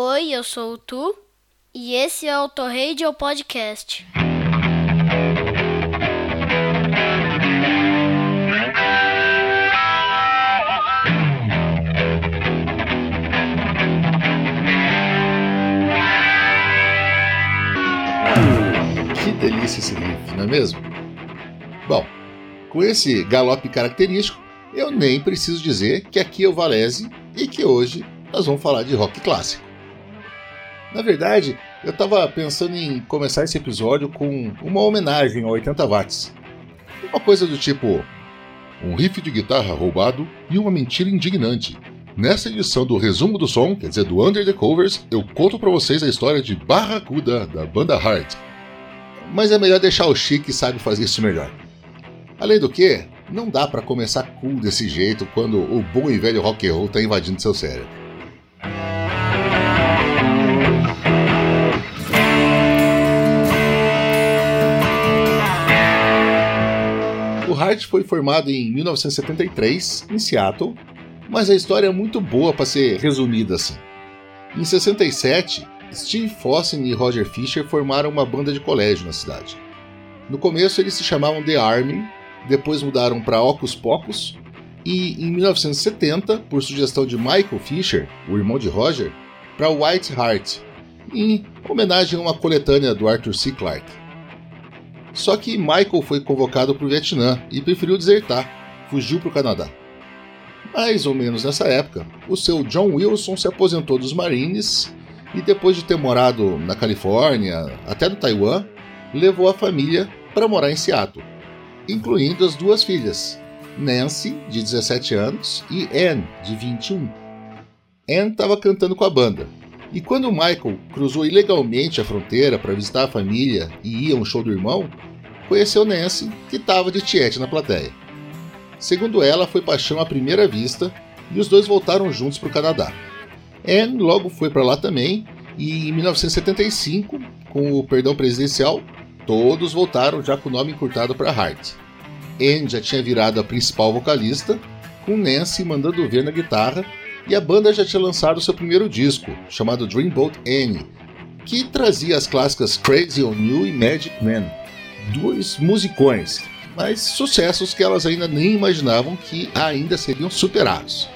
Oi, eu sou o Tu e esse é o Torradio Podcast. Que delícia esse riff, não é mesmo? Bom, com esse galope característico, eu nem preciso dizer que aqui é o Valese e que hoje nós vamos falar de rock clássico. Na verdade, eu estava pensando em começar esse episódio com uma homenagem ao 80 watts. Uma coisa do tipo: um riff de guitarra roubado e uma mentira indignante. Nessa edição do Resumo do Som, quer dizer, do Under the Covers, eu conto para vocês a história de Barracuda, da banda Heart. Mas é melhor deixar o Chique que sabe fazer isso melhor. Além do que, não dá para começar cool desse jeito quando o bom e velho rock and roll tá invadindo seu cérebro. Heart foi formado em 1973 em Seattle, mas a história é muito boa para ser resumida assim. Em 67, Steve Fossen e Roger Fisher formaram uma banda de colégio na cidade. No começo eles se chamavam The Army, depois mudaram para Ocus Pocus e em 1970, por sugestão de Michael Fisher, o irmão de Roger, para White Heart, em homenagem a uma coletânea do Arthur C. Clarke. Só que Michael foi convocado para o Vietnã e preferiu desertar, fugiu para o Canadá. Mais ou menos nessa época, o seu John Wilson se aposentou dos Marines e, depois de ter morado na Califórnia, até no Taiwan, levou a família para morar em Seattle, incluindo as duas filhas, Nancy, de 17 anos, e Anne, de 21. Anne estava cantando com a banda, e quando Michael cruzou ilegalmente a fronteira para visitar a família e ir a um show do irmão, conheceu Nancy, que estava de tiete na plateia. Segundo ela, foi paixão à primeira vista e os dois voltaram juntos para o Canadá. Anne logo foi para lá também e em 1975, com o perdão presidencial, todos voltaram já com o nome encurtado para Hart. Anne já tinha virado a principal vocalista, com Nancy mandando ver na guitarra e a banda já tinha lançado seu primeiro disco, chamado Dreamboat Annie, que trazia as clássicas Crazy on You e Magic Man, dois musicões, mas sucessos que elas ainda nem imaginavam que ainda seriam superados.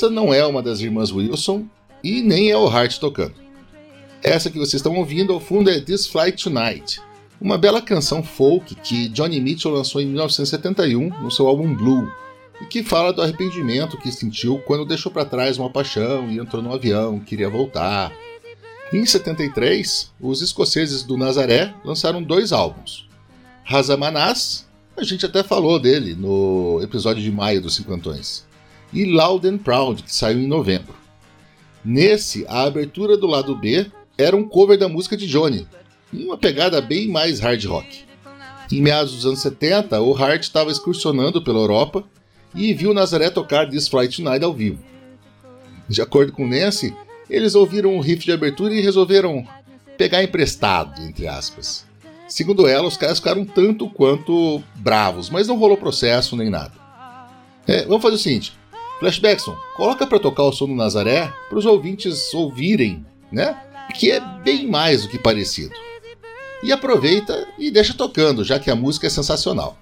Essa não é uma das irmãs Wilson e nem é o Hart tocando. Essa que vocês estão ouvindo ao fundo é This Flight Tonight, uma bela canção folk que Johnny Mitchell lançou em 1971 no seu álbum Blue, e que fala do arrependimento que sentiu quando deixou para trás uma paixão e entrou no avião, queria voltar. Em 73, os escoceses do Nazaré lançaram dois álbuns. Razamanás, a gente até falou dele no episódio de maio dos Cinquentões, e Loud and Proud, que saiu em novembro. Nesse, a abertura do lado B era um cover da música de Johnny, uma pegada bem mais hard rock. Em meados dos anos 70, o Hart estava excursionando pela Europa e viu Nazaré tocar This Flight Tonight ao vivo. De acordo com Nancy, eles ouviram o riff de abertura e resolveram pegar emprestado, entre aspas. Segundo ela, os caras ficaram tanto quanto bravos, mas não rolou processo nem nada. É, vamos fazer o seguinte: Flashbackson, coloca para tocar o som do Nazaré para os ouvintes ouvirem, né? Que é bem mais do que parecido. E aproveita e deixa tocando, já que a música é sensacional.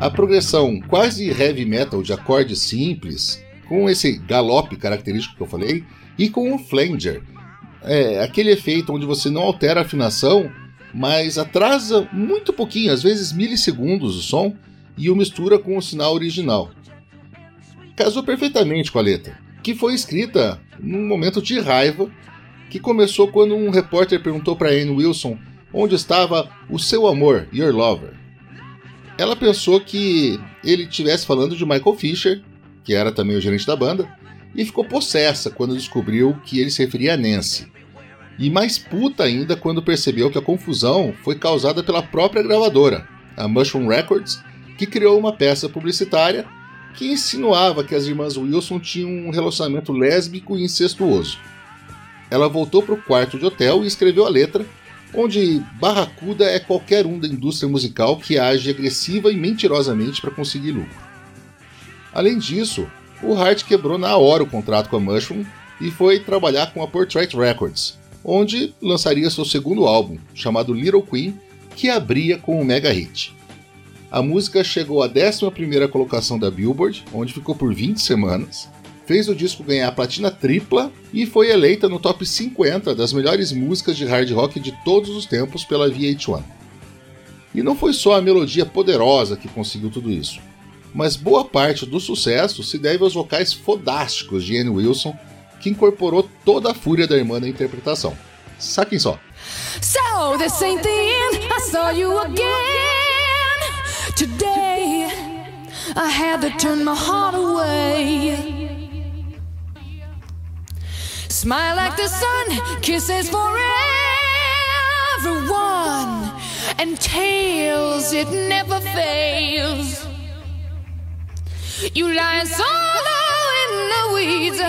A progressão quase heavy metal de acordes simples, com esse galope característico que eu falei, e com o flanger, é aquele efeito onde você não altera a afinação, mas atrasa muito pouquinho, às vezes milissegundos o som, e o mistura com o sinal original. Casou perfeitamente com a letra, que foi escrita num momento de raiva que começou quando um repórter perguntou para Anne Wilson onde estava o seu amor, Your Lover. Ela pensou que ele estivesse falando de Michael Fisher, que era também o gerente da banda, e ficou possessa quando descobriu que ele se referia a Nancy. E mais puta ainda quando percebeu que a confusão foi causada pela própria gravadora, a Mushroom Records, que criou uma peça publicitária que insinuava que as irmãs Wilson tinham um relacionamento lésbico e incestuoso. Ela voltou para o quarto de hotel e escreveu a letra, onde barracuda é qualquer um da indústria musical que age agressiva e mentirosamente para conseguir lucro. Além disso, o Hart quebrou na hora o contrato com a Mushroom e foi trabalhar com a Portrait Records, onde lançaria seu segundo álbum, chamado Little Queen, que abria com um mega hit. A música chegou à 11ª colocação da Billboard, onde ficou por 20 semanas, fez o disco ganhar platina tripla e foi eleita no top 50 das melhores músicas de hard rock de todos os tempos pela VH1. E não foi só a melodia poderosa que conseguiu tudo isso, mas boa parte do sucesso se deve aos vocais fodásticos de Anne Wilson, que incorporou toda a fúria da irmã na interpretação. Saquem só. So. I saw you again today. I had to turn my heart away. Smile like the sun, kisses for everyone, and tails it never fails. You lying solo in the weeds.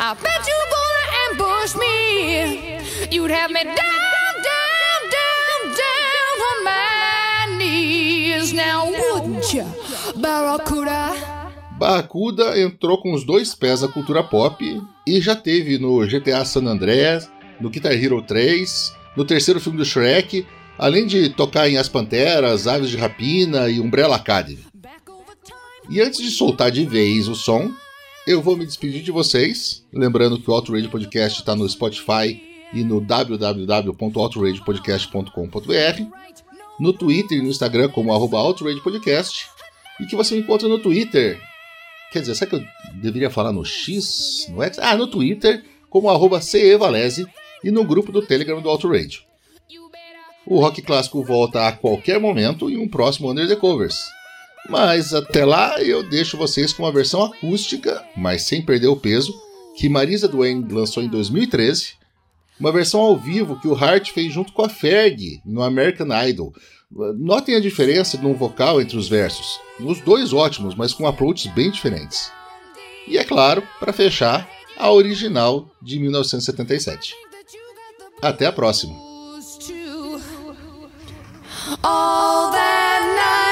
I bet you gonna ambush me. You'd have me down, down, down, down on my knees. Now wouldn't you, Barracuda? Barracuda entrou com os dois pés na cultura pop e já teve no GTA San Andreas, no Guitar Hero 3, no terceiro filme do Shrek, além de tocar em As Panteras, Aves de Rapina e Umbrella Academy. E antes de soltar de vez o som, eu vou me despedir de vocês, lembrando que o Outrage Podcast está no Spotify e no www.outragepodcast.com.br, no Twitter e no Instagram como arroba Podcast, e que você me encontra no Twitter. Quer dizer, será que eu deveria falar no X? No X? Ah, no Twitter, como arroba CEValese e no grupo do Telegram do Outrage. O rock clássico volta a qualquer momento em um próximo Under the Covers. Mas até lá eu deixo vocês com uma versão acústica, mas sem perder o peso, que Marisa Duane lançou em 2013. Uma versão ao vivo que o Hart fez junto com a Ferg no American Idol. Notem a diferença no vocal entre os versos. Os dois ótimos, mas com approaches bem diferentes. E é claro, para fechar, a original de 1977. Até a próxima! All that night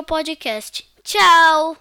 Radio Podcast. Tchau!